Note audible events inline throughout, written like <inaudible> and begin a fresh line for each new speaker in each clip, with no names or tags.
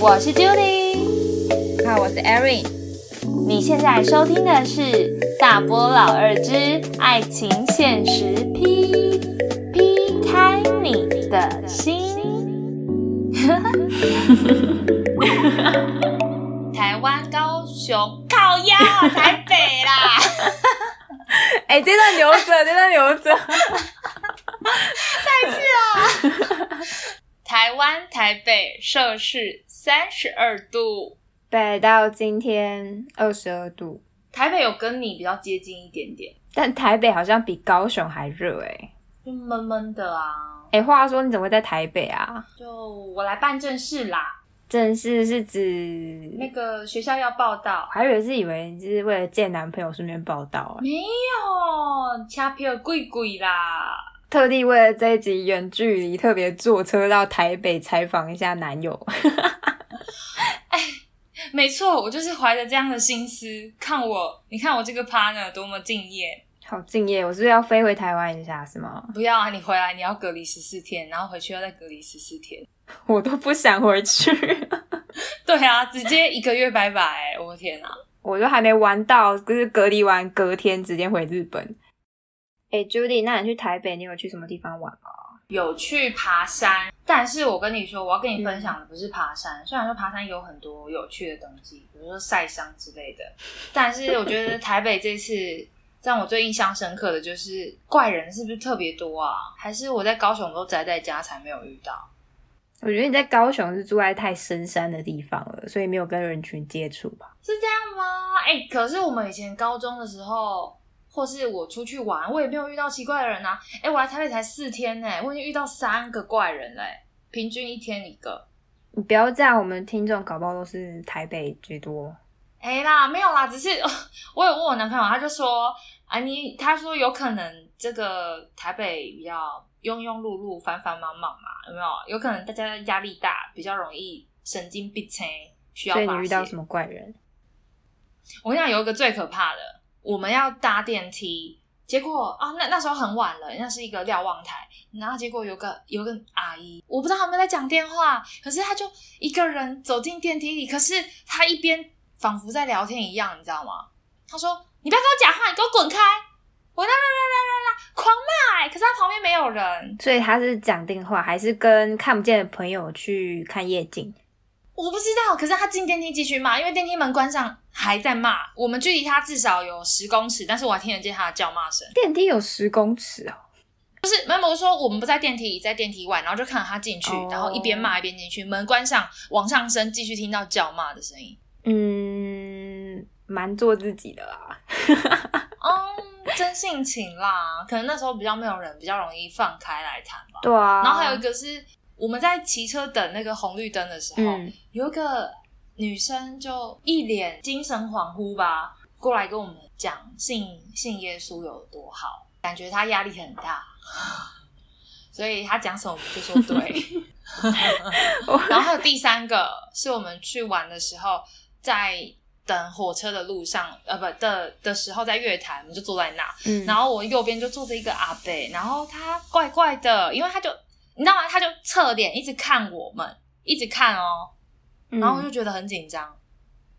我是 Judy，
好，我是 Erin。
你现在收听的是《大波老二之爱情现实 P P 开你的心》。台湾高雄靠腰台北啦！<laughs>
哎、这段留着，这段留着。<laughs>
再次啊台湾台北摄氏三十二度，
北到今天二十二度，
台北有跟你比较接近一点点，
但台北好像比高雄还热哎、
就闷闷的啊。
哎、话说你怎么会在台北啊？
就我来办正事啦，
正事是指，
那个学校要报道。
我，还以为是以为你是为了见男朋友顺便报道、欸，
没有，车票贵贵啦。
特地为了这一集远距离特别坐车到台北采访一下男友。<laughs>
哎没错，我就是怀着这样的心思，看我，你看我这个 partner 多么敬业。
好敬业，我是不是要飞回台湾一下是吗？
不要啊，你回来你要隔离十四天，然后回去要再隔离十四天。<laughs>
我都不想回去，<laughs>
对啊，直接一个月拜拜、我的天啊！
我都还没玩到，就是隔离完隔天直接回日本。哎、j u d y 那你去台北，你有去什么地方玩吗？
有去爬山，但是我跟你说，我要跟你分享的不是爬山。虽然说爬山有很多有趣的东西，比如说晒伤之类的，但是我觉得台北这次让我最印象深刻的就是怪人是不是特别多啊？还是我在高雄都宅在家才没有遇到？
我觉得你在高雄是住在太深山的地方了，所以没有跟人群接触吧？
是这样吗？哎、可是我们以前高中的时候，或是我出去玩，我也没有遇到奇怪的人啊。哎、我来台北才四天呢、我已经遇到三个怪人嘞、平均一天一个。
你不要这样，我们听众搞不好都是台北居多。
哎、啦，没有啦，只是 <laughs> 我有问我男朋友，他就说啊，你他说有可能这个台北比较庸庸碌碌、繁繁忙忙嘛，有没有？有可能大家压力大，比较容易神经病青，需要
所以。你遇到什么怪人？
我跟你讲，有一个最可怕的，我们要搭电梯，结果啊，那那时候很晚了，那是一个瞭望台，然后结果有个有个阿姨，我不知道他们在讲电话，可是她就一个人走进电梯里，可是她一边仿佛在聊天一样，你知道吗？她说：“你不要跟我讲话，你给我滚开！”我啦啦啦啦啦啦狂骂、可是她旁边没有人，
所以他是讲电话，还是跟看不见的朋友去看夜景？
我不知道，可是他进电梯继续骂，因为电梯门关上还在骂。我们距离他至少有十公尺，但是我还听得见他的叫骂声。
电梯有十公尺哦。
就是没有，我说我们不在电梯里，在电梯外，然后就看到他进去
哦
然后一边骂一边进去，门关上，往上升，继续听到叫骂的声音。
嗯，蛮做自己的啦。
嗯，<laughs> 真性情啦，可能那时候比较没有人，比较容易放开来谈吧。
对啊。
然后还有一个是我们在骑车等那个红绿灯的时候，
嗯，
有一个女生就一脸精神恍惚吧，过来跟我们讲信信耶稣有多好，感觉她压力很大，<laughs> 所以她讲什么我们就说对。<laughs> 然后还有第三个是我们去玩的时候，在等火车的路上，呃，不的的时候在月台，我们就坐在那，
嗯，
然后我右边就坐着一个阿伯，然后他怪怪的，因为他就你知道吗？他就侧脸一直看我们，一直看哦，
嗯
然后我就觉得很紧张。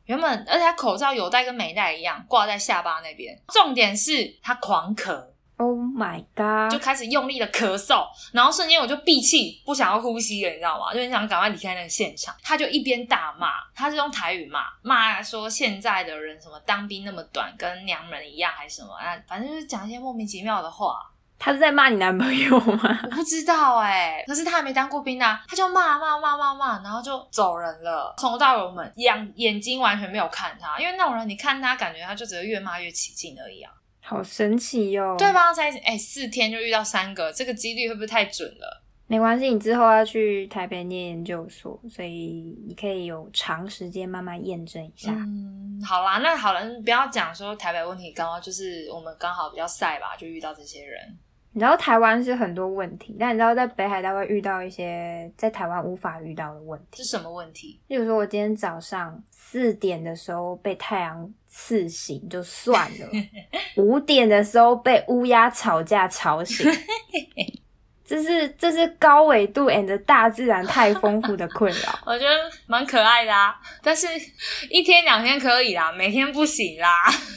原本，而且他口罩有戴跟没戴一样，挂在下巴那边。重点是他狂咳
，Oh my god！
就开始用力的咳嗽，然后瞬间我就闭气，不想要呼吸了，你知道吗？就很想赶快离开那个现场。他就一边大骂，他是用台语骂，骂说现在的人什么当兵那么短，跟娘们一样，还是什么啊，反正就是讲一些莫名其妙的话。
他是在骂你男朋友吗？<laughs>
我不知道哎、可是他还没当过兵啊，他就骂骂骂骂骂，然后就走人了。从头到尾我们眼眼睛完全没有看他，因为那种人你看他，感觉他就只是越骂越起劲而已啊，
好神奇哟、
对？吧？才哎、四天就遇到三个，这个几率会不会太准了？
没关系，你之后要去台北念研究所，所以你可以有长时间慢慢验证一下。
嗯，好啦，那好了，不要讲说台北问题，刚刚就是我们刚好比较晒吧，就遇到这些人。
你知道台湾是很多问题，但你知道在北海道会遇到一些在台湾无法遇到的问题。
是什么问题？
例如说，我今天早上四点的时候被太阳刺醒就算了，<laughs> 五点的时候被乌鸦吵架吵醒，<laughs> 这是这是高纬度 and 大自然太丰富的困扰。<laughs>
我觉得蛮可爱的啊，但是一天两天可以啦，每天不行啦。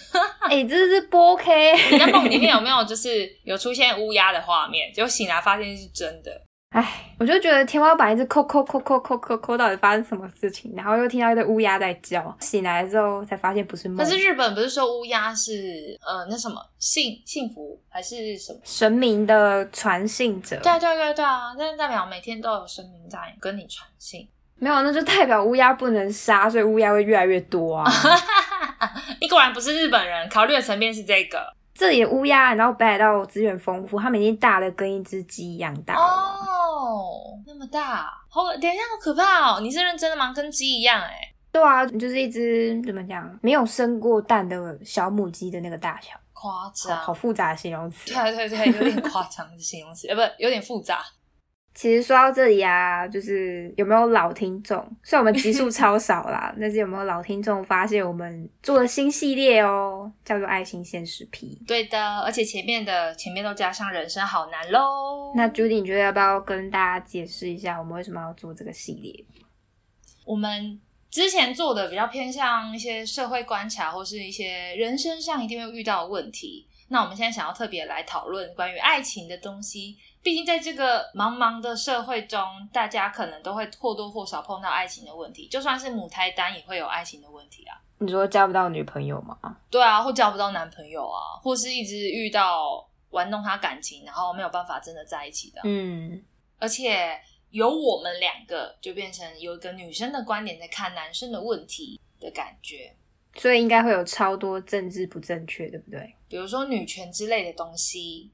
<laughs>
哎、这是不 OK。
你在梦里面有没有就是有出现乌鸦的画面？结果醒来发现是真的。
哎，我就觉得天花板一直扣扣扣扣扣扣扣，到底发生什么事情？然后又听到一堆乌鸦在叫，醒来之后才发现不是梦。
可是日本不是说乌鸦是呃那什么幸幸福还是什么？
神明的传信者，
对啊对啊对啊对啊，那代表每天都有神明在跟你传信。
没有，那就代表乌鸦不能杀，所以乌鸦会越来越多啊。<laughs>
你果然不是日本人，考虑的层面是这个
这里的乌鸦，然后北海道资源丰富，它们已经大的跟一只鸡一样大了。
哦，那么大，好，等一下好可怕哦！你是认真的吗？跟鸡一样哎、
对啊，就是一只怎么讲，没有生过蛋的小母鸡的那个大小，
夸
好
张。
好复杂的形容词。
对对对，有点夸张的形容词，呃，不，有点复杂。
其实说到这里啊，就是有没有老听众？虽然我们集数超少啦，<laughs> 但是有没有老听众发现我们做了新系列哦，叫做《爱心现实批》。
对的，而且前面的前面都加上人生好难喽。
那 Judy，你觉得要不要跟大家解释一下，我们为什么要做这个系列？
我们之前做的比较偏向一些社会观察，或是一些人生上一定会遇到的问题。那我们现在想要特别来讨论关于爱情的东西。毕竟在这个茫茫的社会中，大家可能都会或多或少碰到爱情的问题，就算是母胎单也会有爱情的问题啊。
你说交不到女朋友吗？
对啊，或交不到男朋友啊，或是一直遇到玩弄他感情，然后没有办法真的在一起的。
嗯，
而且有我们两个就变成有一个女生的观点在看男生的问题的感觉，
所以应该会有超多政治不正确，对不对？
比如说女权之类的东西，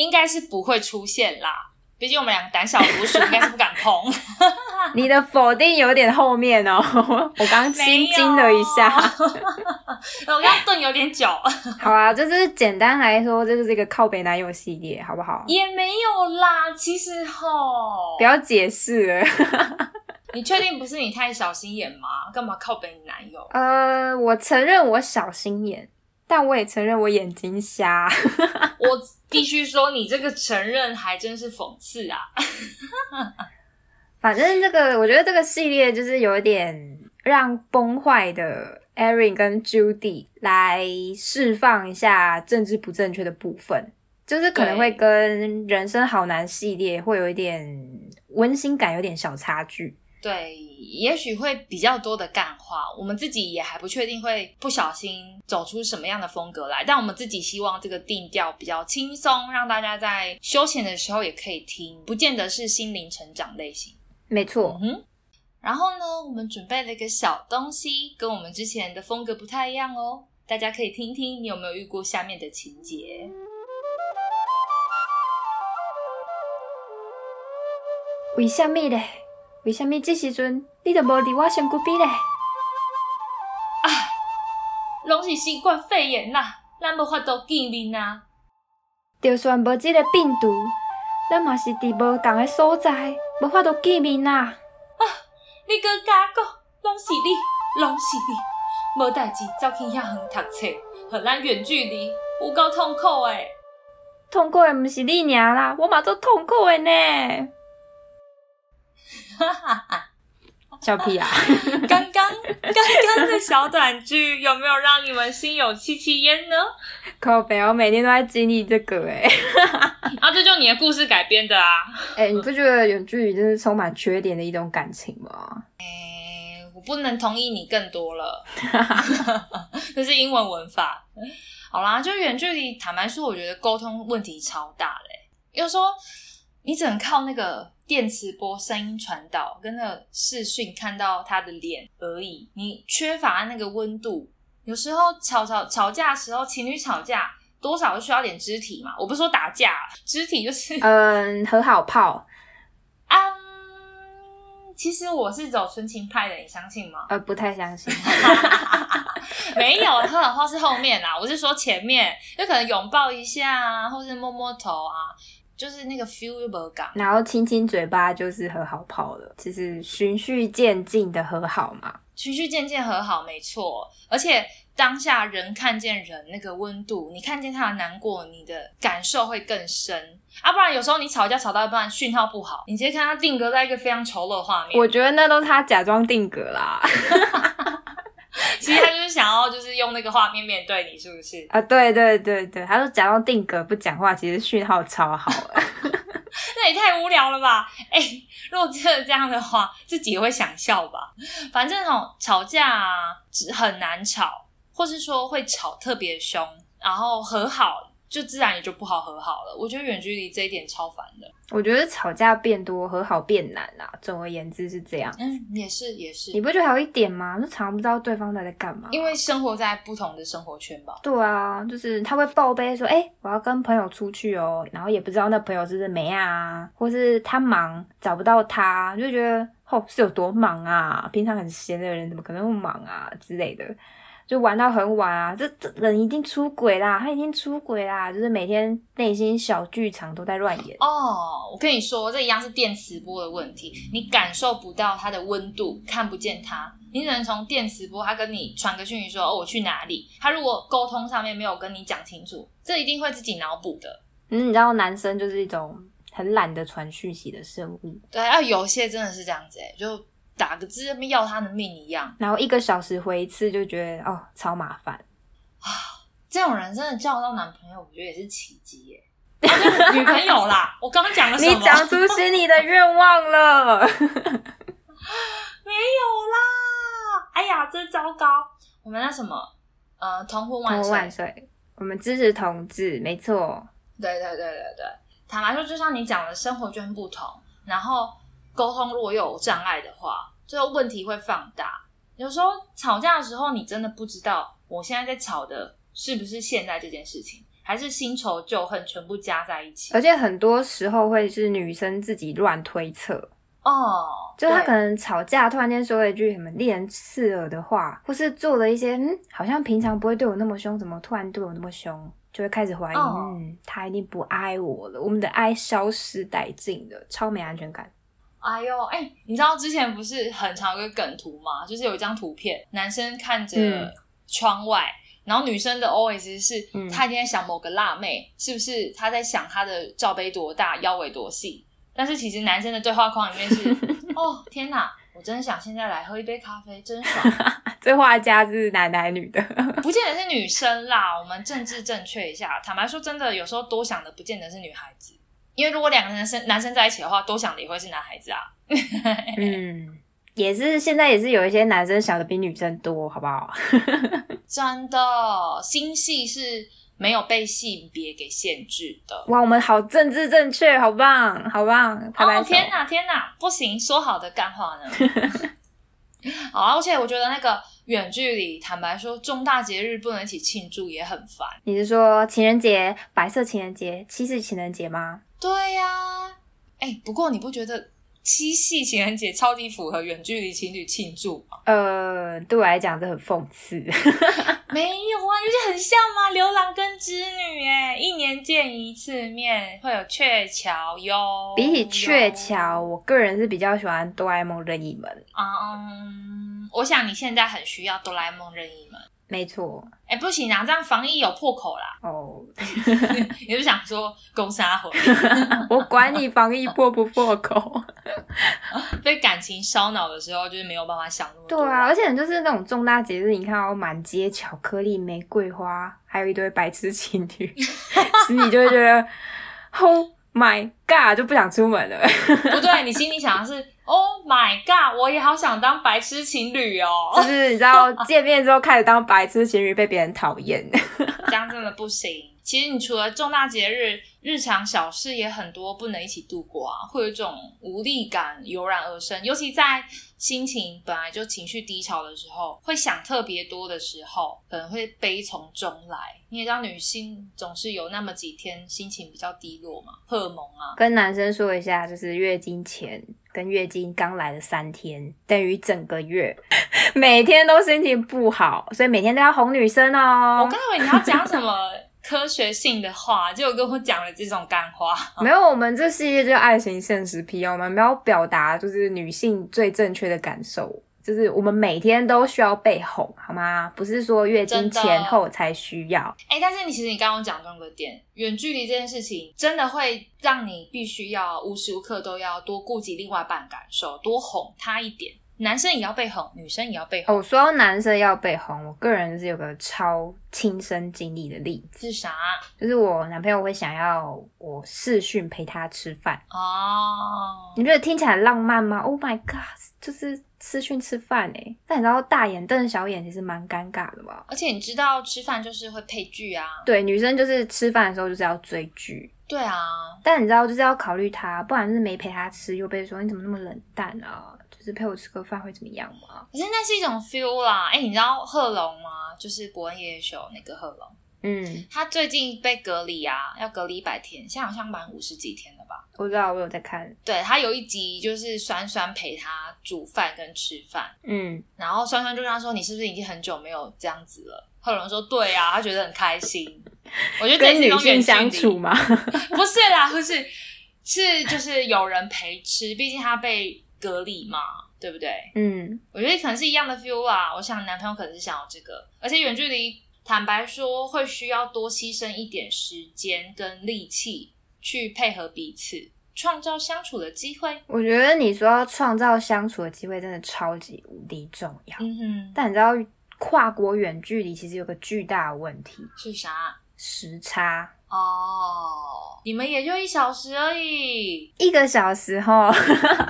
应该是不会出现啦。毕竟我们两个胆小如鼠，应该是不敢碰。<laughs>
你的否定有点后面哦，<laughs> 我刚心惊了一下。<laughs>
我刚顿有点久，
好啊，就是简单来说，这就是一个靠北男友系列，好不好？
也没有啦。其实吼
不，要解释了。
你确定不是你太小心眼吗？干嘛靠北你男友？
呃，我承认我小心眼，但我也承认我眼睛瞎。<laughs>
我必须说，你这个承认还真是讽刺啊！<laughs>
反正这个，我觉得这个系列就是有点让崩坏的 Erin 跟 Judy 来释放一下政治不正确的部分，就是可能会跟人生好难系列会有一点温馨感，有点小差距。
对，也许会比较多的干话，我们自己也还不确定会不小心走出什么样的风格来，但我们自己希望这个定调比较轻松，让大家在休闲的时候也可以听，不见得是心灵成长类型。
没错，
嗯。然后呢，我们准备了一个小东西，跟我们之前的风格不太一样哦，大家可以听听，你有没有遇过下面的情节？
为什么咧？为什么这时阵你都无伫我身躯边咧？
拢是新冠肺炎啦，咱无法度见面啊！
就算无即个病毒，咱嘛是伫无同个所在，无法度见面啊。
你搁甲我讲，拢是你，拢是你，无代志走去遐远读册，互咱远距离，有够痛苦诶！
痛苦的毋是你尔啦，我嘛做痛苦的呢。
哈哈哈！
小屁啊！<laughs>
刚刚刚刚的小短剧有没有让你们心有戚戚焉呢？
靠北，我每天都在经历这个哎、<laughs>
啊，这就你的故事改编的啊！
哎、<laughs> 你不觉得远距离真是充满缺点的一种感情吗？
诶、我不能同意你更多了，这是英文文法。好啦，就远距离，坦白说，我觉得沟通问题超大嘞、有时候你只能靠那个电磁波声音传导，跟那个视讯看到他的脸而已，你缺乏那个温度。有时候吵吵吵架的时候，情侣吵架多少会需要点肢体嘛。我不是说打架，肢体就是
嗯，和好泡，
啊。<laughs> 其实我是走纯情派的，你相信吗？
呃，不太相信。<laughs>
没有，和好泡是后面啦，我是说前面，就可能拥抱一下啊，或是摸摸头啊，就是那个 feel 又不港。
然后亲亲嘴巴就是和好泡了，就是循序渐进的和好嘛。
循序渐进和好，没错。而且当下人看见人那个温度，你看见他的难过，你的感受会更深。啊，不然有时候你吵架吵到一半，讯号不好，你直接看他定格在一个非常丑陋的画面。
我觉得那都是他假装定格啦。<laughs> <laughs>
其实他就是想要，就是用那个画面面对你，是不是？
啊，对对对对，他说假装定格不讲话，其实讯号超好。<laughs>
那也太无聊了吧？哎，如果真的这样的话，自己也会想笑吧？反正哦，吵架啊，很难吵，或是说会吵特别凶，然后和好。就自然也就不好和好了。我觉得远距离这一点超烦的。
我觉得吵架变多，和好变难啊。总而言之是这样。
嗯，也是也是。
你不觉得还有一点吗？就常常不知道对方在在干嘛。
因为生活在不同的生活圈吧。
对啊，就是他会报备说：“哎，我要跟朋友出去哦。”然后也不知道那朋友是不是没啊，或是他忙找不到他，就觉得哦是有多忙啊？平常很闲的人怎么可能会忙啊之类的。就玩到很晚啊！这这人一定出轨啦，他已经出轨啦，就是每天内心小剧场都在乱演
哦。我跟你说，这一样是电磁波的问题，你感受不到它的温度，看不见它，你只能从电磁波，他跟你传个讯息说哦我去哪里，他如果沟通上面没有跟你讲清楚，这一定会自己脑补的。
嗯，你知道男生就是一种很懒得传讯息的生物。
对啊，有些真的是这样子哎，就。打个字，要他的命一样，
然后一个小时回一次，就觉得哦，超麻烦
啊！这种人真的交到男朋友，我觉得也是奇迹耶。女朋友啦，<laughs> 我刚刚讲了什
么？你讲出心里的愿望了？<laughs>
没有啦！哎呀，真糟糕！我们那什么，呃，同婚万岁！
我们支持同志，没错。
对对对对对，坦白说，就像你讲的，生活圈不同，然后。沟通如果有障碍的话，最后问题会放大。有时候吵架的时候，你真的不知道我现在在吵的是不是现在这件事情，还是新仇旧恨全部加在一起。
而且很多时候会是女生自己乱推测
哦，
就她可能吵架突然间说了一句什么令人刺耳的话，或是做了一些嗯，好像平常不会对我那么凶，怎么突然对我那么凶，就会开始怀疑，嗯，他一定不爱我了，我们的爱消失殆尽了，超没安全感。
哎呦，哎，你知道之前不是很常有个梗图吗？就是有一张图片，男生看着窗外，然后女生的 always 是，他一定在想某个辣妹，是不是他在想她的罩杯多大，腰围多细？但是其实男生的对话框里面是，<laughs> 哦天哪，我真想现在来喝一杯咖啡，真爽。<laughs>
这画家是男的还是女的？<laughs>
不见得是女生啦，我们政治正确一下。坦白说，真的有时候多想的不见得是女孩子。因为如果两个男生男生在一起的话，都想离婚是男孩子啊。
嗯，也是现在也是有一些男生想的比女生多，好不好？<laughs>
真的，心系是没有被性别给限制的。
哇，我们好政治正确，好棒，好棒！哦
天哪，天哪，不行，说好的干话呢？<laughs> <laughs> 好，而且我觉得那个远距离，坦白说，重大节日不能一起庆祝也很烦。
你是说情人节、白色情人节、七夕情人节吗？
对呀，哎，不过你不觉得七夕情人节超级符合远距离情侣庆祝吗？
呃，对我来讲这很讽刺。<laughs>
没有啊，你不是很像吗？牛郎跟织女，哎，一年见一次面，会有鹊桥哟。
比起鹊桥，我个人是比较喜欢哆啦 A 梦任意门。
嗯，我想你现在很需要哆啦 A 梦任意门。
没错，
哎，不行啊，这样防疫有破口啦。哦，<laughs> 你是想说攻杀回？<laughs>
我管你防疫破不破口。<laughs>
被感情烧脑的时候，就是没有办法想那么多。
对啊，而且就是那种重大节日，你看到满街巧克力、玫瑰花，还有一堆白痴情侣，心里就会觉得，Oh my God，就不想出门了。
不对，你心里想的是。Oh my god！我也好想当白痴情侣哦。
就是你知道，<laughs> 见面之后开始当白痴情侣，被别人讨厌，
这样真的不行。其实你除了重大节日，日常小事也很多不能一起度过啊，会有一种无力感油然而生，尤其在。心情本来就情绪低潮的时候，会想特别多的时候，可能会悲从中来。你也知道，女性总是有那么几天心情比较低落嘛，荷尔蒙啊。
跟男生说一下，就是月经前跟月经刚来的三天，等于整个月，<laughs> 每天都心情不好，所以每天都要哄女生哦。
我刚以为你要讲什么？科学性的话，就跟我讲了这种干话。
没有，我们这系列就爱情现实 P，我们没有表达就是女性最正确的感受，就是我们每天都需要被哄，好吗？不是说月经前后才需要。
哎、但是你其实你刚刚讲中个点，远距离这件事情真的会让你必须要无时无刻都要多顾及另外一半感受，多哄他一点。男生也要被哄，女生也要被哄。
哦，说到男生要被哄，我个人是有个超亲身经历的例子，
是啥？
就是我男朋友会想要我视讯陪他吃饭，
哦，
你觉得听起来浪漫吗？Oh my god，就是视讯吃饭哎，但你知道大眼瞪小眼其实蛮尴尬的吧？
而且你知道吃饭就是会配剧啊。
对，女生就是吃饭的时候就是要追剧，
对啊，
但你知道就是要考虑他，不然就是没陪他吃，又被说你怎么那么冷淡啊？就是陪我吃个饭会怎么样吗？
可是那是一种 feel 啦。哎、你知道贺龙吗？就是伯恩夜夜秀那个贺龙，
嗯，
他最近被隔离啊，要隔离一百天，现在好像满五十几天了吧？
我知道，我有在看，
对他有一集就是酸酸陪他煮饭跟吃饭，
嗯，
然后酸酸就跟他说：“你是不是已经很久没有这样子了？”贺龙说：“对啊，他觉得很开心。” <laughs> 我觉得这也
跟女
是一种远
性相处吗？<laughs>
不是啦，不是是就是有人陪吃，毕竟他被隔离嘛，对不对？
嗯，
我觉得可能是一样的 feel 啦。我想男朋友可能是想要这个，而且远距离，坦白说会需要多牺牲一点时间跟力气去配合彼此，创造相处的机会。
我觉得你说要创造相处的机会，真的超级无敌重要。
嗯哼，
但你知道跨国远距离其实有个巨大的问题，
是啥？
时差。
哦，你们也就一小时而已。
一个小时后，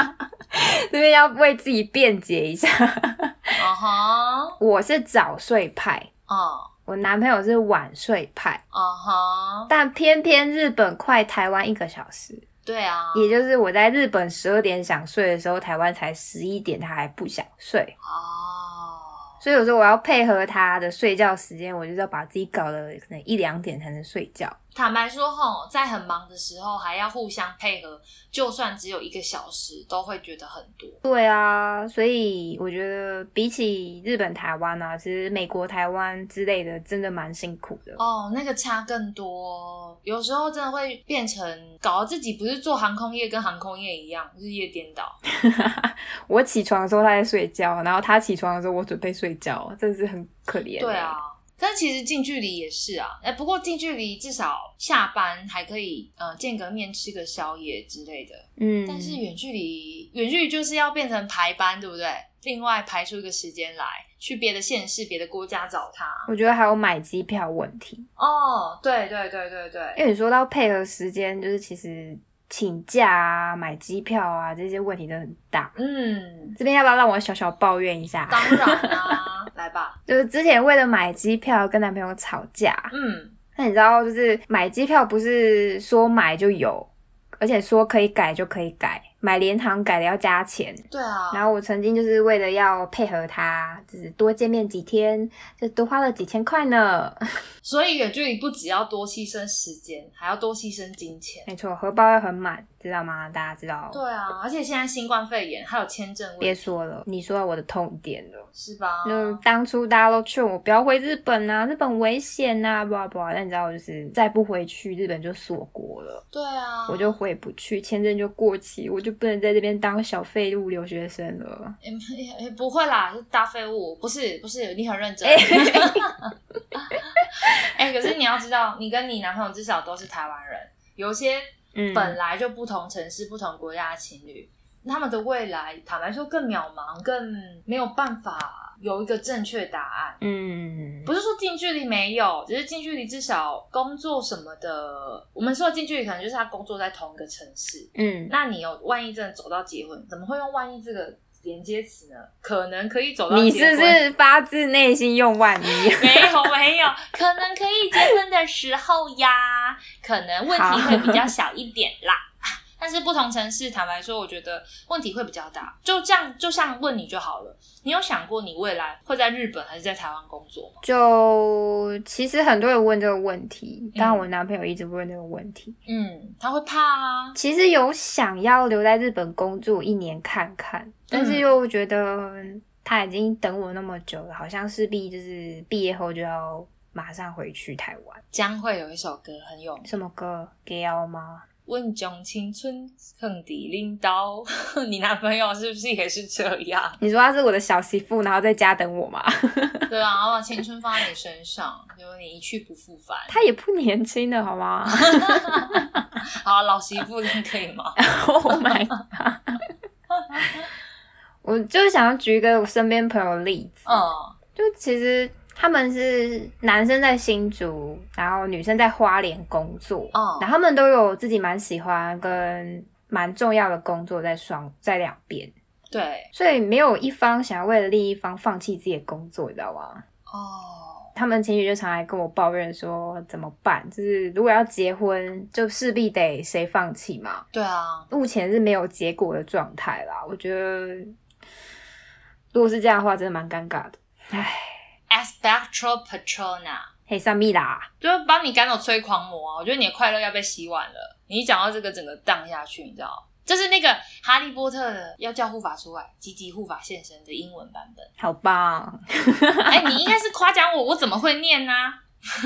<laughs> 这边要为自己辩解一下，
啊哈，
我是早睡派，
哦，
我男朋友是晚睡派，
啊哈，
但偏偏日本快台湾一个小时，
对啊，
也就是我在日本十二点想睡的时候，台湾才十一点，他还不想睡，
哦，
所以有时候我要配合他的睡觉时间，我就是要把自己搞得可能一两点才能睡觉。
坦白说吼，在很忙的时候还要互相配合，就算只有一个小时，都会觉得很多。
对啊，所以我觉得比起日本、台湾啊，其实美国、台湾之类的真的蛮辛苦的。
哦，那个差更多，有时候真的会变成搞得自己不是做航空业跟航空业一样，日夜颠倒。<laughs>
我起床的时候他在睡觉，然后他起床的时候我准备睡觉，真的是很可怜。
对啊，，但其实近距离也是啊，哎，不过近距离至少下班还可以，呃，见个面吃个宵夜之类的。
嗯，
但是远距离，远距离就是要变成排班，对不对？另外排出一个时间来去别的县市、别的国家找他。
我觉得还有买机票问题，
哦，对对对对对，
因为你说到配合时间，就是其实请假啊、买机票啊这些问题都很大。
嗯，
这边要不要让我小小抱怨一下？
当然啦、<laughs> 来吧，
就是之前为了买机票跟男朋友吵架，
嗯，
那你知道，就是买机票不是说买就有，而且说可以改就可以改，买联航改的要加钱。
对啊，
然后我曾经就是为了要配合他，就是多见面几天，就多花了几千块呢。<laughs>
所以远距离不只要多牺牲时间，还要多牺牲金钱。
没错，荷包要很满，知道吗？大家知道？
对啊，而且现在新冠肺炎还有签证问
别，说了，你说到我的痛点了。
是吧？
就当初大家都劝我不要回日本啊，日本危险啊，不不，但你知道，就是再不回去，日本就锁国了。
对啊，
我就回不去，签证就过期，我就不能在这边当小废物留学生了。
也不会啦，是大废物，不是不是，你很认真。<laughs> 哎、可是你要知道，你跟你男朋友至少都是台湾人，有些
嗯，
本来就不同城市、不同国家的情侣，他们的未来坦白说更渺茫，更没有办法有一个正确答案。
嗯，
不是说近距离没有，只是近距离至少工作什么的，我们说的近距离可能就是他工作在同一个城市。
嗯，
那你有万一真的走到结婚，怎么会用万一这个连接词呢？可能可以走到
你是不是发自内心用万一？<laughs>
没有没有，可能可以结婚的时候呀，可能问题会比较小一点啦。<laughs> 但是不同城市，坦白说，我觉得问题会比较大。就这样，就像问你就好了。你有想过你未来会在日本还是在台湾工作吗？
就其实很多人问这个问题，当然我男朋友一直问这个问题。
嗯，他会怕啊。
其实有想要留在日本工作一年看看，但是又觉得他已经等我那么久了，好像势必就是毕业后就要马上回去台湾。
将会有一首歌很有名，
什么歌？给要吗？
问将青春坑底领导。<laughs> 你男朋友是不是也是这样？<laughs>
你说他是我的小媳妇，然后在家等我吗？<laughs>
对啊，然后把青春放在你身上，结果你一去不复返。
他也不年轻了，好吗
好，老媳妇这样可以吗
？？Oh my god！我就是想要举一个我身边朋友的例子，
嗯
就其实他们是男生在新竹，然后女生在花莲工作，
哦
然后他们都有自己蛮喜欢跟蛮重要的工作在双在两边，
对，
所以没有一方想要为了另一方放弃自己的工作，你知道吗？
哦，
他们情侣就常来跟我抱怨说怎么办？就是如果要结婚，就势必得谁放弃嘛。
对啊，
目前是没有结果的状态啦。我觉得如果是这样的话，真的蛮尴尬的。唉
，a s p e c t r a l Patrona，
黑萨米啦，
就是帮你赶走催狂魔啊！我觉得你的快乐要被洗碗了。你一讲到这个，整个荡下去，你知道？就是那个哈利波特的要叫护法出来，积极护法现身的英文版本。
好棒！<laughs>
哎、你应该是夸奖我，我怎么会念呢、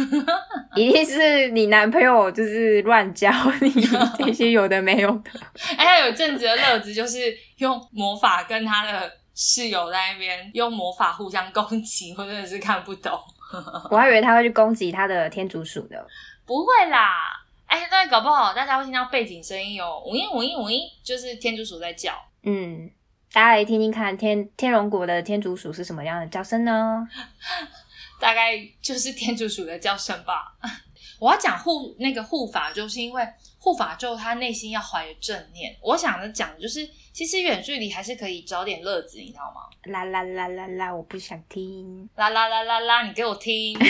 <laughs>
一定是你男朋友就是乱教你这些有的没有的。<laughs>
哎，他有一阵子的乐子就是用魔法跟他的室友在那边用魔法互相攻击，我真的是看不懂。<laughs>
我还以为他会去攻击他的天竺鼠的。
不会啦，哎，那搞不好大家会听到背景声音有呜音呜音呜音，就是天竺鼠在叫。
嗯，大家来听听看天天龙国的天竺鼠是什么样的叫声呢？<laughs>
大概就是天竺鼠的叫声吧。<laughs> 我要讲护那个护法就，是因为护法咒他内心要怀着正念。我想着讲的就是，其实远距离还是可以找点乐子，你知道吗？
啦啦啦啦啦，我不想听。
啦啦啦啦啦，你给我听。<laughs>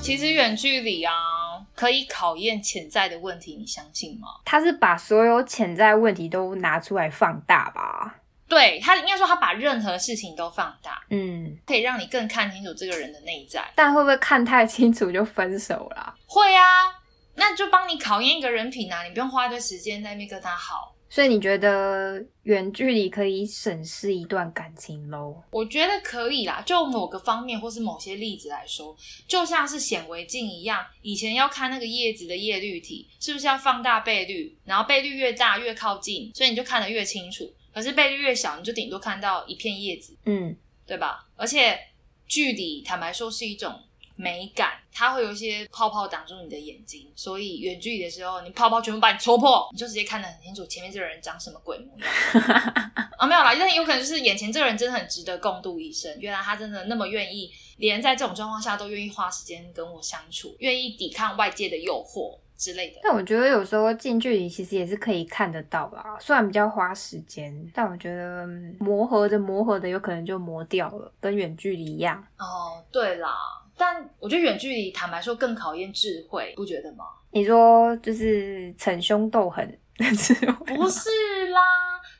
其实远距离啊，可以考验潜在的问题，你相信吗？
他是把所有潜在问题都拿出来放大吧？
对他应该说，他把任何事情都放大，
嗯，
可以让你更看清楚这个人的内在。
但会不会看太清楚就分手啦？
会啊，那就帮你考验一个人品啊，你不用花一堆时间在那边跟他好。
所以你觉得远距离可以审视一段感情喽？
我觉得可以啦，就某个方面或是某些例子来说，就像是显微镜一样，以前要看那个叶子的叶绿体是不是要放大倍率，然后倍率越大越靠近，所以你就看得越清楚。可是倍率越小，你就顶多看到一片叶子，
嗯，
对吧？而且距离坦白说是一种美感，它会有一些泡泡挡住你的眼睛，所以远距离的时候，你泡泡全部把你戳破，你就直接看得很清楚前面这个人长什么鬼模样。<laughs> 啊，没有啦，但有可能就是眼前这个人真的很值得共度一生，原来他真的那么愿意，连在这种状况下都愿意花时间跟我相处，愿意抵抗外界的诱惑之类的。
但我觉得有时候近距离其实也是可以看得到吧，虽然比较花时间，但我觉得嗯磨合着磨合的有可能就磨掉了，跟远距离一样。
哦，对啦，但我觉得远距离坦白说更考验智慧，不觉得吗？
你说就是逞凶斗狠的智慧，
不 <laughs> 是啦，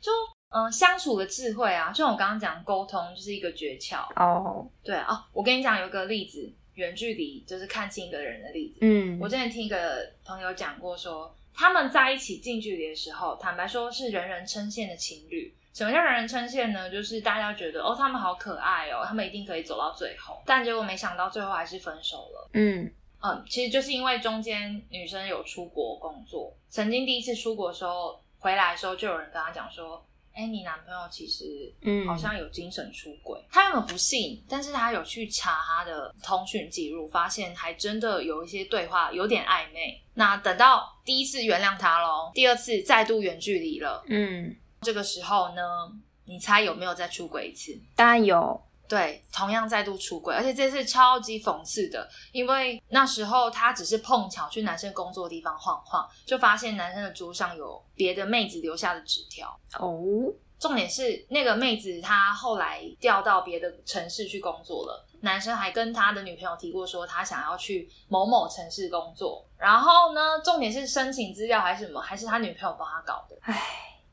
就嗯、呃相处的智慧啊，就像我刚刚讲沟通就是一个诀窍。
哦，
对啊，哦我跟你讲有一个例子，远距离就是看清一个人的例子。
嗯，
我之前听一个朋友讲过说他们在一起近距离的时候，坦白说是人人称羡的情侣。什么叫人人称羡呢？就是大家觉得哦，他们好可爱哦，他们一定可以走到最后，但结果没想到最后还是分手了。
嗯
嗯，其实就是因为中间女生有出国工作，曾经第一次出国的时候回来的时候，就有人跟她讲说：“哎、你男朋友其实
嗯，
好像有精神出轨。他原本不信，但是他有去查他的通讯记录，发现还真的有一些对话有点暧昧。那等到第一次原谅他喽，第二次再度远距离了，
嗯，
这个时候呢，你猜有没有再出轨一次？
当然有，
对，同样再度出轨，而且这次超级讽刺的，因为那时候他只是碰巧去男生工作的地方晃晃，就发现男生的桌上有别的妹子留下的纸条。
哦，
重点是那个妹子她后来调到别的城市去工作了，男生还跟他的女朋友提过说他想要去某某城市工作，然后呢，重点是申请资料还是什么，还是他女朋友帮他搞的。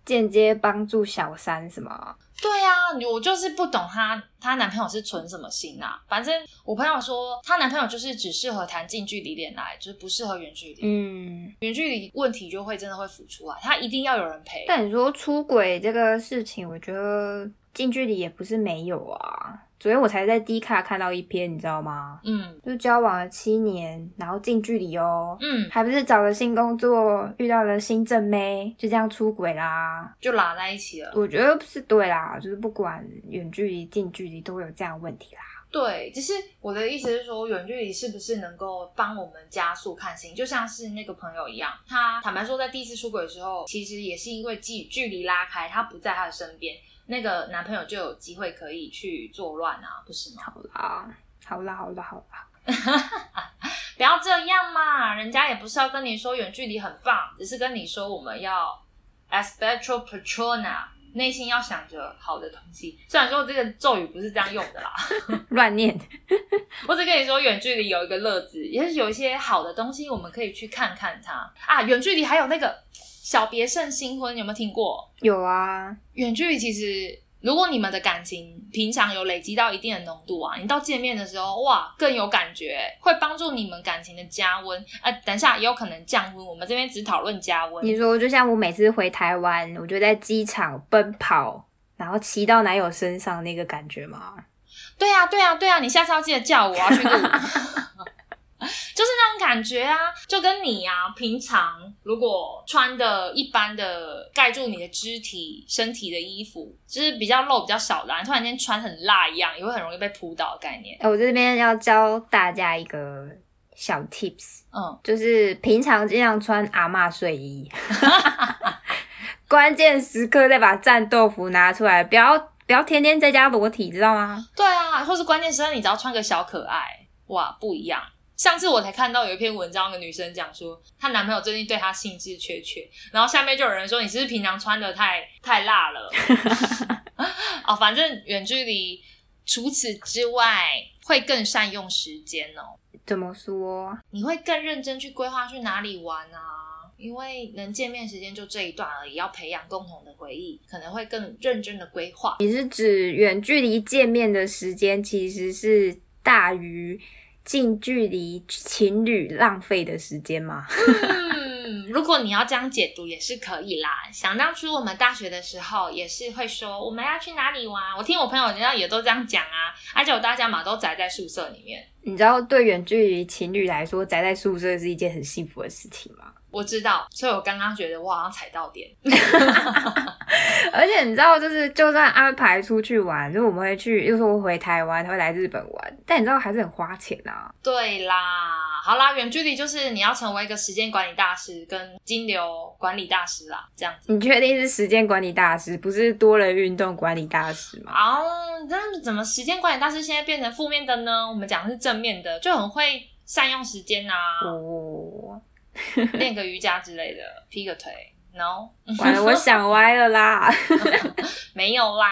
间接帮助小三什么？
对啊，我就是不懂她，她男朋友是存什么心啊？反正我朋友说，她男朋友就是只适合谈近距离恋爱，就是不适合远距离。
嗯，
远距离问题就会真的会浮出来，他一定要有人陪。
但你说出轨这个事情，我觉得近距离也不是没有啊。昨天我才在 D 卡看到一篇，你知道吗？
嗯
就交往了七年，然后近距离哦，
嗯，
还不是找了新工作，遇到了新正妹，就这样出轨啦。
就拉在一起了。
我觉得是对啦，就是不管远距离、近距离都会有这样的问题啦。
对，只是我的意思是说，远距离是不是能够帮我们加速看清？就像是那个朋友一样，他坦白说，在第一次出轨的时候，其实也是因为距距离拉开，他不在他的身边，那个男朋友就有机会可以去作乱啊，不是吗？
好啦，好啦，好啦，好啦。<laughs>
不要这样嘛，人家也不是要跟你说远距离很棒，只是跟你说我们要 aspecto patrona，内心要想着好的东西。虽然说这个咒语不是这样用的啦，<laughs>
乱念。<laughs>
我只跟你说远距离有一个乐子，也是有一些好的东西，我们可以去看看它啊。远距离还有那个小别胜新婚，有没有听过？
有啊，
远距离其实，如果你们的感情平常有累积到一定的浓度啊，你到见面的时候，哇，更有感觉，会帮助你们感情的加温。啊，等一下也有可能降温，我们这边只讨论加温。
你说就像我每次回台湾，我就在机场奔跑，然后骑到男友身上那个感觉吗？
对啊，对啊，对啊，你下次要记得叫我，我要去录。<laughs> 就是那种感觉啊，就跟你啊，平常如果穿的一般的盖住你的肢体、身体的衣服，就是比较露、比较少的、啊，突然间穿很辣一样，也会很容易被扑倒的概念。
哎，我这边要教大家一个小 tips，
嗯，
就是平常尽量穿阿嬷睡衣，<laughs> 关键时刻再把战斗服拿出来，不要不要天天在家裸体，知道吗？
对啊，或是关键时刻你只要穿个小可爱，哇，不一样。上次我才看到有一篇文章，有个女生讲说，她男朋友最近对她兴致缺缺，然后下面就有人说你是不是平常穿的太太辣了？<laughs> 哦，反正远距离，除此之外会更善用时间哦，
怎么说？
你会更认真去规划去哪里玩啊。因为能见面时间就这一段而已，要培养共同的回忆，可能会更认真的规划。
你是指远距离见面的时间其实是大于近距离情侣浪费的时间吗？
嗯，<laughs> 如果你要这样解读也是可以啦。想当初我们大学的时候也是会说我们要去哪里玩，我听我朋友人家也都这样讲啊，而且我大家嘛都宅在宿舍里面。
你知道对远距离情侣来说，宅在宿舍是一件很幸福的事情吗？
我知道，所以我刚刚觉得我好像踩到点。<laughs>
而且你知道，就是就算安排出去玩，就是我们会去，又说我回台湾，他会来日本玩，但你知道还是很花钱啊。
对啦，好啦，远距离就是你要成为一个时间管理大师跟金流管理大师啦，这样子。
你确定是时间管理大师，不是多人运动管理大师吗？
啊，那怎么时间管理大师现在变成负面的呢？我们讲的是正面的，就很会善用时间啊。
哦，<laughs>
练个瑜伽之类的，劈个腿，no，<laughs>
完了，我想歪了啦。<laughs>
没有啦。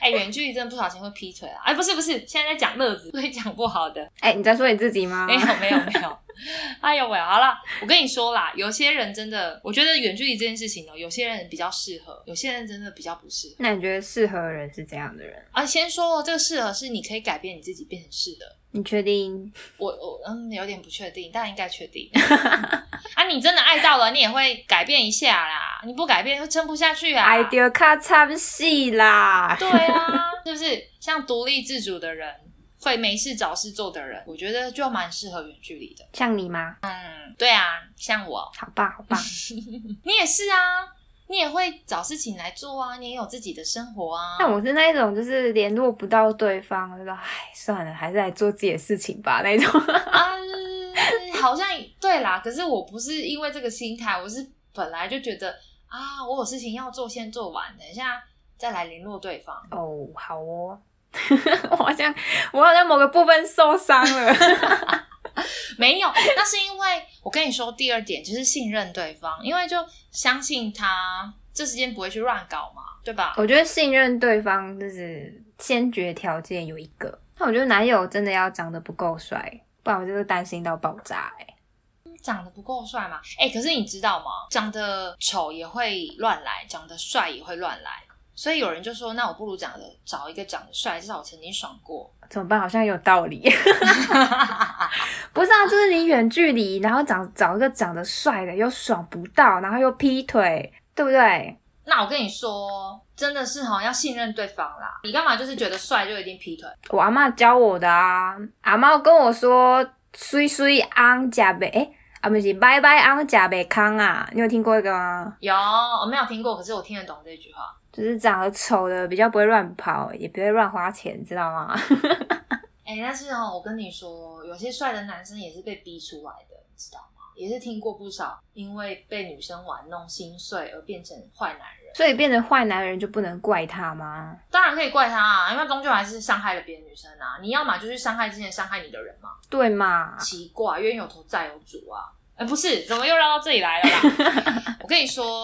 哎、远距离真的不小心会劈腿啊！哎、不是不是，现在在讲乐子，不会讲不好的。
哎、你在说你自己吗？
没有没有没有。<laughs> 哎呦喂，好了，我跟你说啦，有些人真的，我觉得远距离这件事情呢、有些人比较适合，有些人真的比较不适合。
那你觉得适合的人是怎样的人？
啊，先说这个适合是你可以改变你自己变成是的。
你确定？
我我嗯有点不确定，但应该确定。<laughs> 啊，你真的爱到了，你也会改变一下啦。你不改变会撑不下去啊。
爱丢卡参戏啦。
对啊，是不是？像独立自主的人，会没事找事做的人，我觉得就蛮适合远距离的。
像你吗？
嗯，对啊，像我，
好棒，好棒。<laughs>
你也是啊，你也会找事情来做啊，你也有自己的生活啊。
但我是那一种，就是联络不到对方，就说唉，算了，还是来做自己的事情吧那种。<laughs>
啊，好像对啦，可是我不是因为这个心态，我是本来就觉得啊，我有事情要做，先做完，等一下再来联络对方。
哦，好哦。<laughs> 我好像我好像某个部分受伤了。<laughs>
没有，那是因为我跟你说，第二点就是信任对方，因为就相信他这时间不会去乱搞嘛，对吧？
我觉得信任对方就是先决条件有一个，那我觉得男友真的要长得不够帅，不然我就是担心到爆炸哎、
长得不够帅嘛？哎、可是你知道吗？长得丑也会乱来，长得帅也会乱来。所以有人就说，那我不如长得找一个长得帅，至少我曾经爽过。
怎么办？好像有道理。<laughs> 不是啊，就是你远距离，然后长找一个长得帅的，又爽不到，然后又劈腿，对不对？
那我跟你说，真的是哈要信任对方啦。你干嘛就是觉得帅就一定劈腿？
我阿妈教我的啊，阿妈跟我说“水水昂假呗”，哎，啊不是“拜拜昂假贝康”啊，你有听过这个吗？
有，我没有听过，可是我听得懂这句话。
就是长得丑的比较不会乱跑，也不会乱花钱，知道吗？<laughs>
哎、但是哦，我跟你说，有些帅的男生也是被逼出来的，你知道吗？也是听过不少因为被女生玩弄心碎而变成坏男人。
所以变成坏男人就不能怪他吗？
当然可以怪他啊，因为终究还是伤害了别的女生啊。你要嘛就是伤害之前伤害你的人嘛。
对嘛？
奇怪，冤有头债有主啊。哎、不是，怎么又绕到这里来了啦？<laughs> 我跟你说，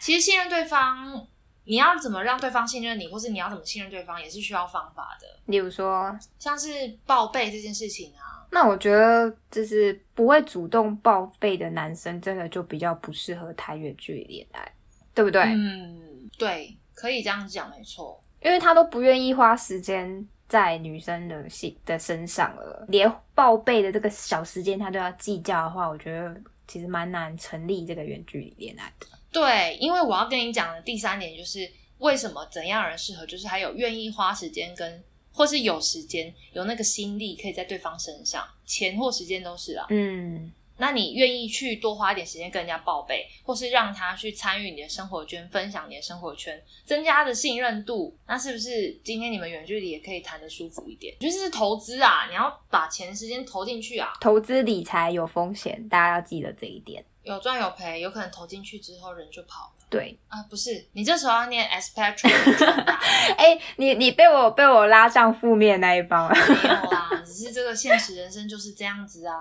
其实信任对方，你要怎么让对方信任你，或是你要怎么信任对方，也是需要方法的。
例如说，
像是报备这件事情啊，
那我觉得就是不会主动报备的男生，真的就比较不适合谈远距离恋爱，对不对？
嗯，对，可以这样讲，没错。
因为他都不愿意花时间在女生的心的身上了，连报备的这个小时间他都要计较的话，我觉得其实蛮难成立这个远距离恋爱的。
对，因为我要跟你讲的第三点就是为什么怎样人适合，就是还有愿意花时间跟，或是有时间有那个心力可以在对方身上，钱或时间都是啊。
嗯，
那你愿意去多花一点时间跟人家报备，或是让他去参与你的生活圈，分享你的生活圈，增加他的信任度，那是不是今天你们远距离也可以谈得舒服一点？就是投资啊，你要把钱时间投进去啊，
投资理财有风险，大家要记得这一点。
有赚有赔，有可能投进去之后人就跑了。
对，
啊，不是，你这时候要念 spectrum <laughs>
哎、你你被我被我拉上负面那一方了。
没有啦，<laughs> 只是这个现实人生就是这样子啊，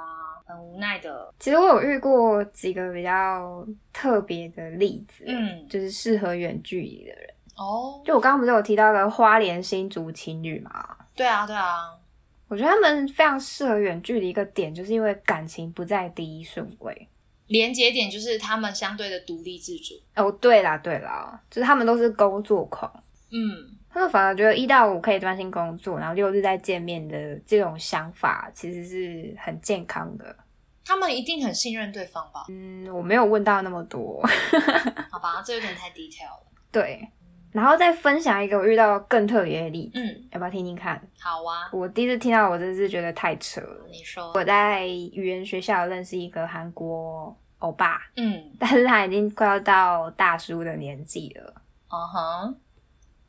很无奈的。
其实我有遇过几个比较特别的例子，
嗯，
就是适合远距离的人。
哦，
就我刚刚不是有提到个花莲新竹情侣嘛？
对啊，对啊，
我觉得他们非常适合远距离一个点，就是因为感情不在第一顺位。
连接点就是他们相对的独立自主。
哦，对啦对啦，就是他们都是工作狂，
嗯，
他们反而觉得一到五可以专心工作，然后六日再见面的这种想法，其实是很健康的。
他们一定很信任对方吧？
嗯，我没有问到那么多，
好吧，这有点太 detail 了。<laughs>
对。然后再分享一个我遇到更特别的例子，
嗯，
要不要听听看？
好啊，
我第一次听到，我真是觉得太扯了。
你说。
我在语言学校认识一个韩国欧巴，
嗯，
但是他已经快要到大叔的年纪了。
嗯哼，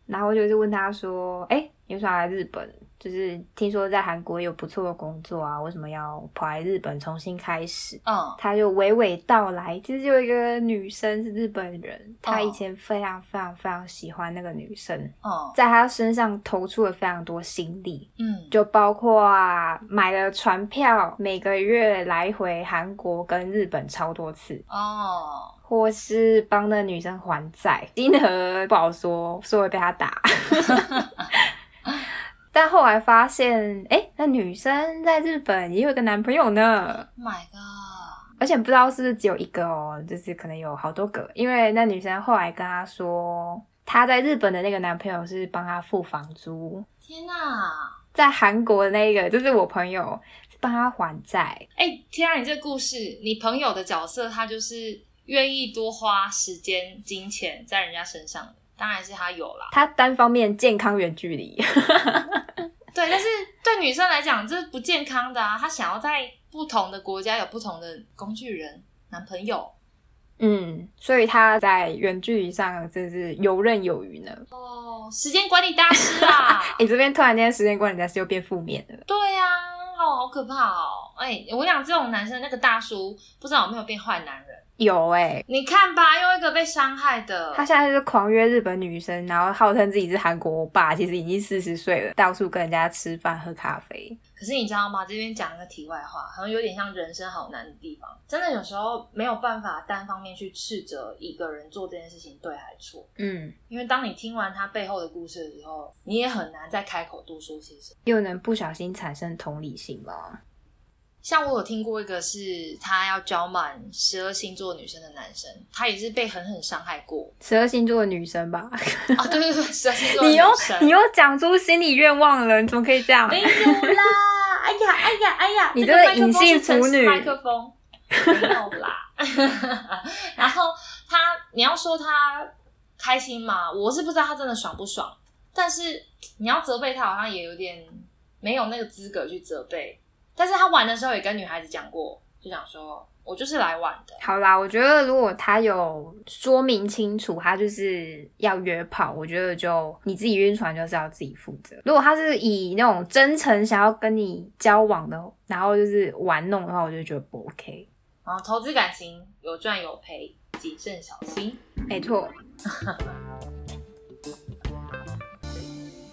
然后我就是问他说：“哎、你为什么来日本？就是听说在韩国有不错的工作啊，为什么要跑来日本重新开始？”
嗯，
他就娓娓道来，其实有一个女生是日本人，他以前非常非常非常喜欢那个女生，
嗯，
在她身上投出了非常多心力，
嗯，
就包括啊买了船票，每个月来回韩国跟日本超多次，
哦，
或是帮那女生还债，金额不好说，说会被他打。<laughs> 但后来发现，哎、那女生在日本也有一个男朋友呢
，Oh My God，
而且不知道是不是只有一个哦，就是可能有好多个，因为那女生后来跟他说，她在日本的那个男朋友是帮她付房租，
天哪！
在韩国的那个就是我朋友帮他还债，
哎、天啊，你这个故事，你朋友的角色他就是愿意多花时间、金钱在人家身上的，当然是他有啦。
他单方面健康远距离。<laughs>
对，但是对女生来讲，这是不健康的啊。她想要在不同的国家有不同的工具人、男朋友。
嗯，所以他在远距离上真是游刃有余呢。
哦，时间管理大师啊！<laughs>
你、这边突然间时间管理大师又变负面了。
对呀、哦，好可怕哦！哎、我跟你讲，这种男生，那个大叔不知道有没有变坏男人？
有哎、
你看吧，又一个被伤害的。
他现在是狂约日本女生，然后号称自己是韩国欧巴，其实已经四十岁了，到处跟人家吃饭喝咖啡。
可是你知道吗？这边讲一个题外话，好像有点像人生好难的地方。真的有时候没有办法单方面去斥责一个人做这件事情对还是错，
嗯，
因为当你听完他背后的故事的时候，你也很难再开口多说些什么。
又能不小心产生同理心吗？
像我有听过一个是他要交满十二星座女生的男生，他也是被狠狠伤害过
十二星座的女生吧，
啊！对对对，十二星座的 <laughs>
你又
女生，
你又讲出心理愿望了，你怎么可以这样？
没有啦！哎呀哎呀哎呀！
你
这个
这个隐性腐女
麦克风没有啦。<laughs> 然后他，你要说他开心嘛。我是不知道他真的爽不爽，但是你要责备他，好像也有点没有那个资格去责备。但是他玩的时候也跟女孩子讲过，就想说我就是来玩的。
好啦，我觉得如果他有说明清楚，他就是要约炮，我觉得就你自己晕船就是要自己负责。如果他是以那种真诚想要跟你交往的，然后就是玩弄的话，我就觉得不 OK。
然后投资感情有赚有赔，谨慎小心。
没错。<laughs>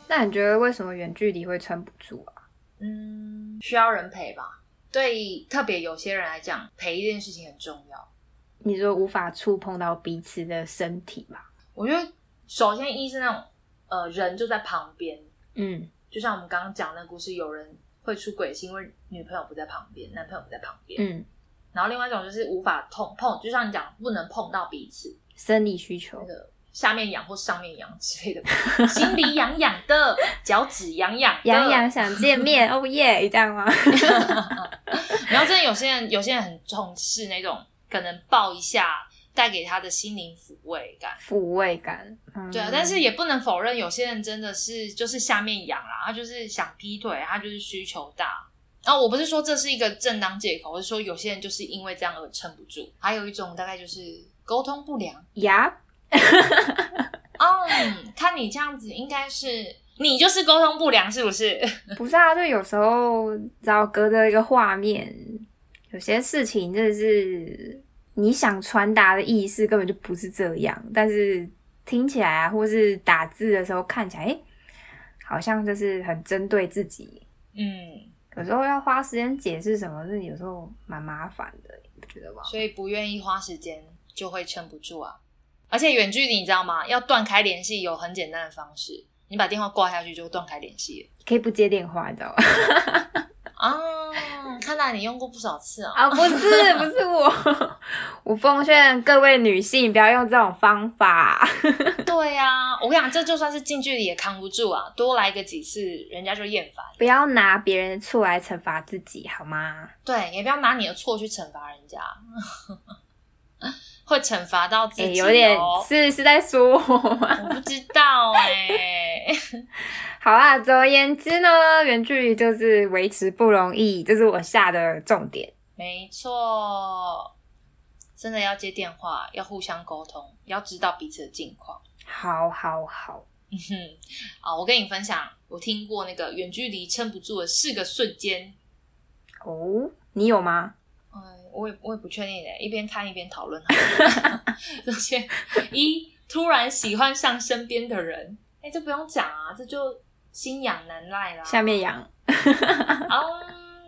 那你觉得为什么远距离会撑不住啊？
嗯，需要人陪吧。对，特别有些人来讲，陪一件事情很重要。
你说无法触碰到彼此的身体吧？
我觉得首先一是那种呃人就在旁边，
嗯，
就像我们刚刚讲那故事，有人会出轨是因为女朋友不在旁边，男朋友不在旁边。
嗯，
然后另外一种就是无法碰碰，就像你讲不能碰到彼此，
生理需求
那个下面痒或上面痒之类的，<laughs> 心里痒痒的，<laughs> 脚趾痒痒，
痒痒想见面，<laughs> 哦耶，这样吗？
然后真的有些人，有些人很重视那种可能抱一下带给他的心灵抚慰感，
抚慰感。嗯
对啊，但是也不能否认，有些人真的是就是下面痒啦，他就是想劈腿，他就是需求大。然后我不是说这是一个正当借口，我是说有些人就是因为这样而撑不住。还有一种大概就是沟通不良。
呀，
嗯，<laughs> 看你这样子，应该是你就是沟通不良，是不是？<laughs>
不是啊，就有时候只要隔着一个画面，有些事情真的是你想传达的意思根本就不是这样，但是听起来啊，或是打字的时候看起来，诶好像就是很针对自己。
嗯，
有时候要花时间解释什么，是有时候蛮麻烦的，你不觉得吗？
所以不愿意花时间就会撑不住啊。而且远距离你知道吗？要断开联系有很简单的方式，你把电话挂下去就断开联系了。
可以不接电话，你知道吗？<laughs>
啊，看来你用过不少次啊。
啊，不是，不是我，我奉劝各位女性不要用这种方法。<laughs>
对呀、我跟你讲，这就算是近距离也扛不住啊，多来个几次，人家就厌烦。
不要拿别人的错来惩罚自己，好吗？
对，也不要拿你的错去惩罚人家，<laughs> 会惩罚到自
哎、
己、哦。
有点是是在说我吗？
我不知道哎、<laughs>
好啊，总而言之呢，远距离就是维持不容易，这是我下的重点。
没错，真的要接电话，要互相沟通，要知道彼此的近况。
好好好，
嗯哼，啊，我跟你分享，我听过那个远距离撑不住的四个瞬间。
哦，你有吗？
嗯，我也我也不确定诶，一边看一边讨论。<laughs> 而且一突然喜欢上身边的人，哎、这不用讲啊，这就心痒难耐啦。
下面痒，<laughs>
哦，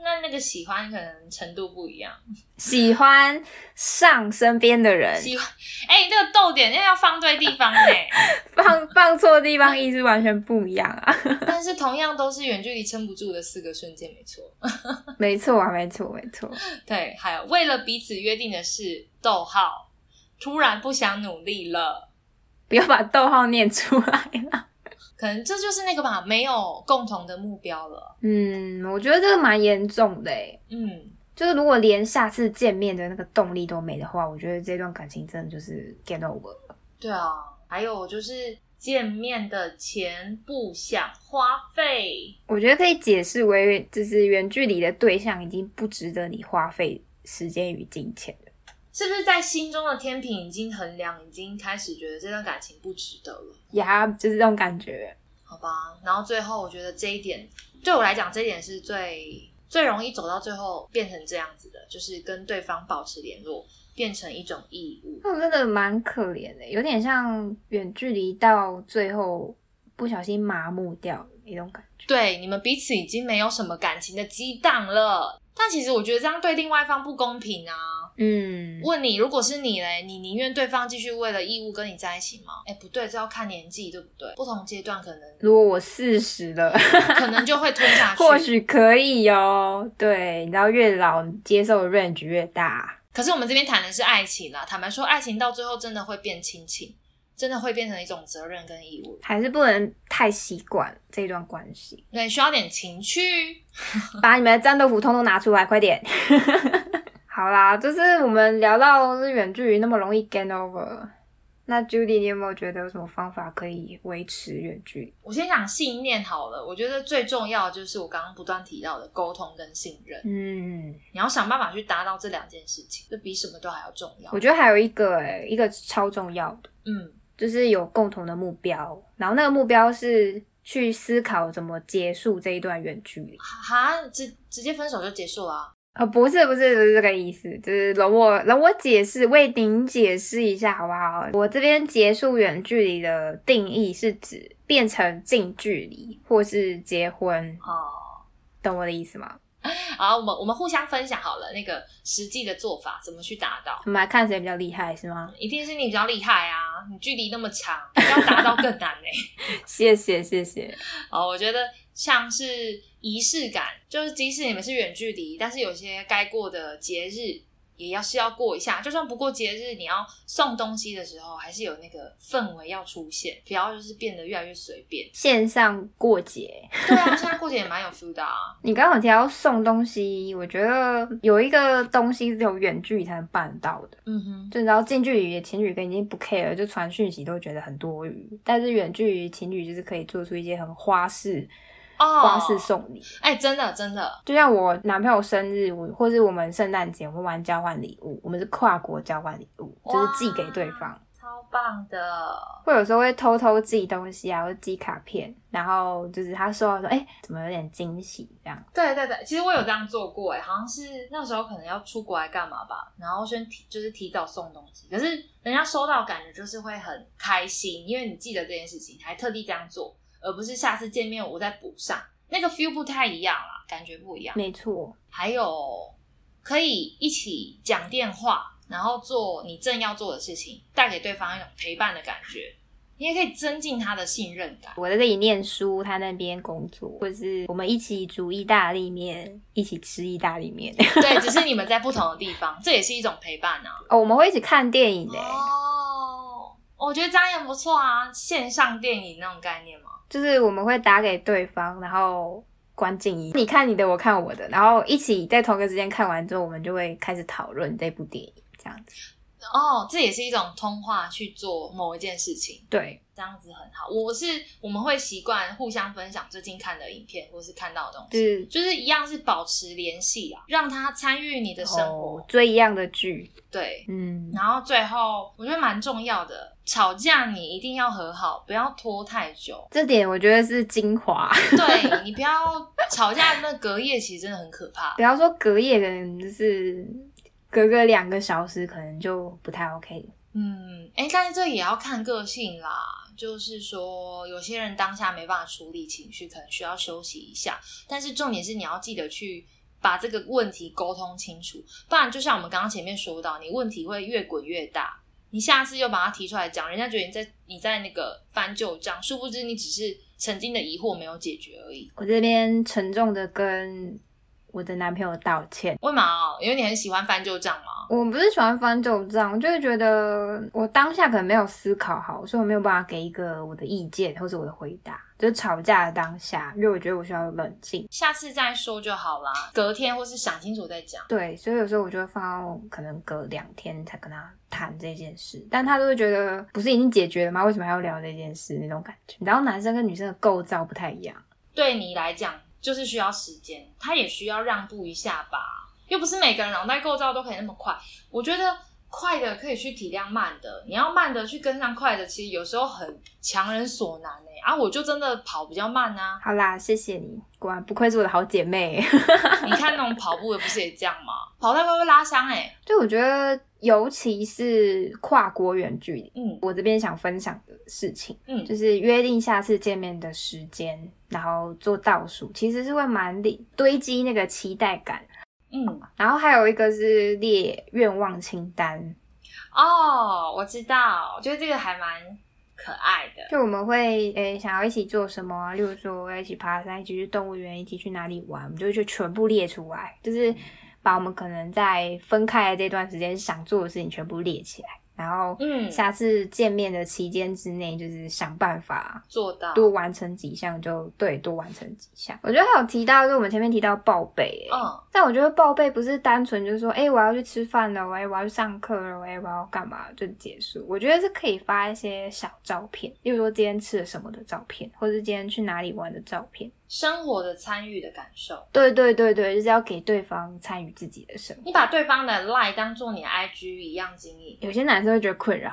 那那个喜欢可能程度不一样。
喜欢上身边的人，
喜欢，哎、这个逗点要放对地方呢。<laughs>
放放错地方意思完全不一样啊！<laughs>
但是同样都是远距离撑不住的四个瞬间，没错。<laughs>
没错啊，没错，没错。
对，还有为了彼此约定的事，逗号，突然不想努力了，
不要把逗号念出来了。
可能这就是那个吧，没有共同的目标了。
嗯，我觉得这个蛮严重的诶。
嗯，
就是如果连下次见面的那个动力都没的话，我觉得这段感情真的就是 get over 了。
对啊，还有就是见面的钱不想花费，
我觉得可以解释为，就是远距离的对象已经不值得你花费时间与金钱了。
是不是在心中的天平已经衡量，已经开始觉得这段感情不值得了？
呀，就是这种感觉。
好吧，然后最后我觉得这一点对我来讲，这一点是最最容易走到最后变成这样子的，就是跟对方保持联络，变成一种义务。
那我真的蛮可怜的，有点像远距离到最后不小心麻木掉的一种感觉。
对，你们彼此已经没有什么感情的激荡了。但其实我觉得这样对另外一方不公平啊！
嗯，
问你，如果是你嘞，你宁愿对方继续为了义务跟你在一起吗？哎，不对，这要看年纪，对不对？不同阶段可能
如果我四十了，<laughs>
可能就会吞下去。<laughs>
或许可以哦。对，你知道越老接受的 range 越大。
可是我们这边谈的是爱情啦，坦白说，爱情到最后真的会变亲情，真的会变成一种责任跟义务。
还是不能太习惯这段关系，
对，需要点情趣。<laughs>
把你们的战斗服通通拿出来，快点！好啦，就是我们聊到是远距离那么容易 get over，那 Judy，你有没有觉得有什么方法可以维持远距离？
我先讲信念好了，我觉得最重要的就是我刚刚不断提到的沟通跟信任。
嗯，
你要想办法去达到这两件事情，这比什么都还要重要。
我觉得还有一个、欸，一个超重要的，
嗯，
就是有共同的目标，然后那个目标是去思考怎么结束这一段远距离。
哈，直直接分手就结束了啊、
呃，不是不是不是这个意思，就是容我容我解释，为您解释一下好不好？我这边结束远距离的定义是指变成近距离或是结婚，
哦，
懂我的意思吗？<laughs>
好，我们我们互相分享好了那个实际的做法，怎么去达到。
我们来看谁比较厉害是吗？
一定是你比较厉害啊！你距离那么长，要达到更难 <laughs> 呢、
谢谢谢谢。<laughs>
哦，我觉得像是仪式感，就是即使你们是远距离，但是有些该过的节日也要是要过一下。就算不过节日，你要送东西的时候，还是有那个氛围要出现，不要就是变得越来越随便。
线上过节，
对啊，现在过节也蛮有 feel 的啊。<laughs>
你刚好提到送东西，我觉得有一个东西只有远距离才能办到的，
嗯哼，
就你知道近距离的情侣跟已经不 care，就传讯息都觉得很多余，但是远距离情侣就是可以做出一些很花式
哦，
花式送礼。
哎、真的真的，
就像我男朋友生日，我或是我们圣诞节，我们玩交换礼物，我们是跨国交换礼物，就是寄给对方。
超棒的。
会有时候会偷偷寄东西啊，或者寄卡片，然后就是他收到说，哎、怎么有点惊喜这样。
对对对，其实我有这样做过，哎，好像是那时候可能要出国来干嘛吧，然后先提就是提早送东西，可是人家收到感觉就是会很开心，因为你记得这件事情，还特地这样做，而不是下次见面我再补上，那个 feel 不太一样啦，感觉不一样。
没错，
还有可以一起讲电话，然后做你正要做的事情，带给对方一种陪伴的感觉，你也可以增进他的信任感。
我在这里念书，他那边工作，或者是我们一起煮意大利面，一起吃意大利面。
对，<laughs> 只是你们在不同的地方，这也是一种陪伴啊。
哦，我们会一起看电影的、
哦，我觉得这样也不错啊，线上电影那种概念嘛。
就是我们会打给对方，然后关静音，你看你的，我看我的，然后一起在同一个时间看完之后，我们就会开始讨论这部电影，这样子。
哦，这也是一种通话去做某一件事情，
对，
这样子很好。我是我们会习惯互相分享最近看的影片或是看到的东西，
就是
一样是保持联系啊，让他参与你的生活。
哦追一样的剧，
对，
嗯，
然后最后我觉得蛮重要的，吵架你一定要和好，不要拖太久。
这点我觉得是精华。<laughs>
对你不要吵架，那隔夜其实真的很可怕
不。要说隔夜，可能就是隔个两个小时，可能就不太 OK。
嗯，哎，但是这也要看个性啦。就是说，有些人当下没办法处理情绪，可能需要休息一下。但是重点是你要记得去把这个问题沟通清楚，不然就像我们刚刚前面说到，你问题会越滚越大。你下次又把它提出来讲，人家觉得你在你在那个翻旧账，殊不知你只是曾经的疑惑没有解决而已。
我这边沉重的跟我的男朋友道歉。
为嘛哦？因为你很喜欢翻旧账吗？
我不是喜欢翻旧账，我就会觉得我当下可能没有思考好，所以我没有办法给一个我的意见或者我的回答。就是吵架的当下，因为我觉得我需要冷静。
下次再说就好啦，隔天或是想清楚再讲。
对，所以有时候我就会放到可能隔两天才跟他谈这件事，但他都会觉得不是已经解决了吗？为什么还要聊这件事？那种感觉。然后男生跟女生的构造不太一样，
对你来讲就是需要时间，他也需要让步一下吧。又不是每个人脑袋构造都可以那么快。我觉得快的可以去体谅慢的，你要慢的去跟上快的，其实有时候很强人所难哎、啊，我就真的跑比较慢啊。
好啦，谢谢你，果然不愧是我的好姐妹。<laughs>
你看那种跑步的不是也这样吗？跑太快会拉伤哎、
就我觉得，尤其是跨国远距离，
嗯
我这边想分享的事情，
嗯，
就是约定下次见面的时间，然后做倒数，其实是会蛮累堆积那个期待感。
嗯，
然后还有一个是列愿望清单，
哦，我知道，我觉得这个还蛮可爱的。
就我们会诶、想要一起做什么啊，例如说要一起爬山，一起去动物园，一起去哪里玩，我们就就全部列出来，就是把我们可能在分开的这段时间想做的事情全部列起来，然后
嗯
下次见面的期间之内，就是想办法
做到。
多完成几项就对，多完成几项。我觉得还有提到，就是我们前面提到报备、欸，
嗯，
但我觉得报备不是单纯就是说，哎、我要去吃饭了，喂，我要去上课了，喂，我要干嘛就结束。我觉得是可以发一些小照片，例如说今天吃了什么的照片，或者是今天去哪里玩的照片。
生活的参与的感受。
对对对对，就是要给对方参与自己的生活。
你把对方的 line 当做你的 IG 一样经营。
有些男生会觉得困扰，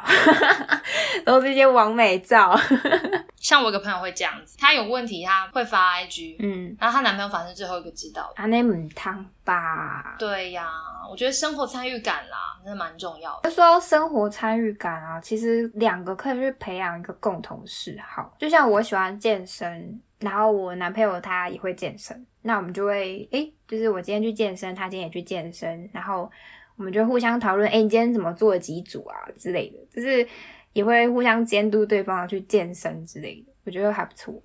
<laughs> 都是一些完美照。<laughs>
像我有个朋友会这样子，他有问题他会发 IG，
嗯，
然后她男朋友反正最后一个知道的。
安内母汤吧。
对呀，我觉得生活参与感啦，真的蛮重要的。
说到生活参与感啊，其实两个可以去培养一个共同嗜好。就像我喜欢健身，然后我男朋友他也会健身，那我们就会诶，就是我今天去健身，他今天也去健身，然后我们就互相讨论，诶，你今天怎么做了几组啊之类的，就是也会互相监督对方去健身之类的，我觉得还不错。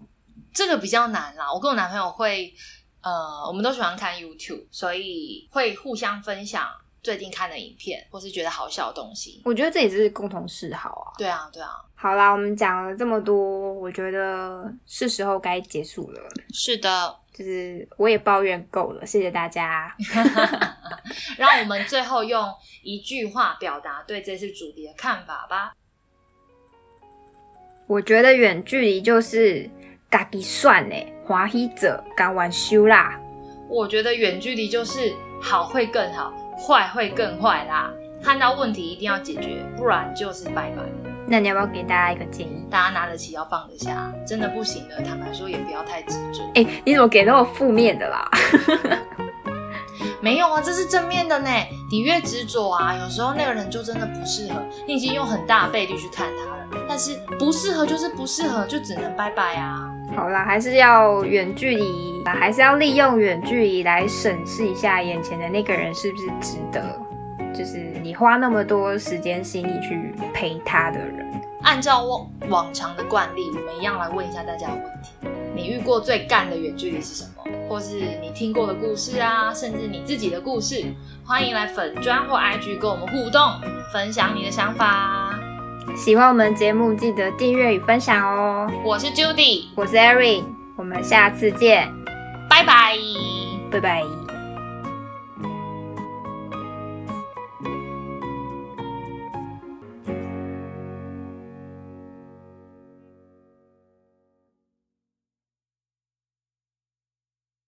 这个比较难啦，我跟我男朋友会，呃，我们都喜欢看 YouTube，所以会互相分享最近看的影片，或是觉得好笑的东西。
我觉得这也是共同嗜好啊。
对啊，对啊，
好啦，我们讲了这么多，我觉得是时候该结束了。
是的。
就是我也抱怨够了，谢谢大家。<laughs> <laughs>
让我们最后用一句话表达对这次主题的看法吧。
我觉得远距离就是嘎己算呢，欢喜者敢玩修啦。
我觉得远距离就是好会更好，坏会更坏啦。看到问题一定要解决，不然就是拜拜。
那你要不要给大家一个建议？
大家拿得起要放得下，真的不行的，坦白说也不要太执着。
哎、你怎么给那么负面的啦？<laughs>
没有啊，这是正面的呢。你越执着啊，有时候那个人就真的不适合。你已经用很大的倍率去看他了，但是不适合就是不适合，就只能拜拜啊。
好啦，还是要远距离，还是要利用远距离来审视一下眼前的那个人是不是值得，就是你花那么多时间心力去陪他的人。
按照往往常的惯例，我们一样来问一下大家的问题：你遇过最干的远距离是什么？或是你听过的故事啊，甚至你自己的故事，欢迎来粉砖或 IG 跟我们互动，分享你的想法。
喜欢我们节目，记得订阅与分享哦。
我是 Judy，
我是 Erin，我们下次见，
拜拜。
拜拜。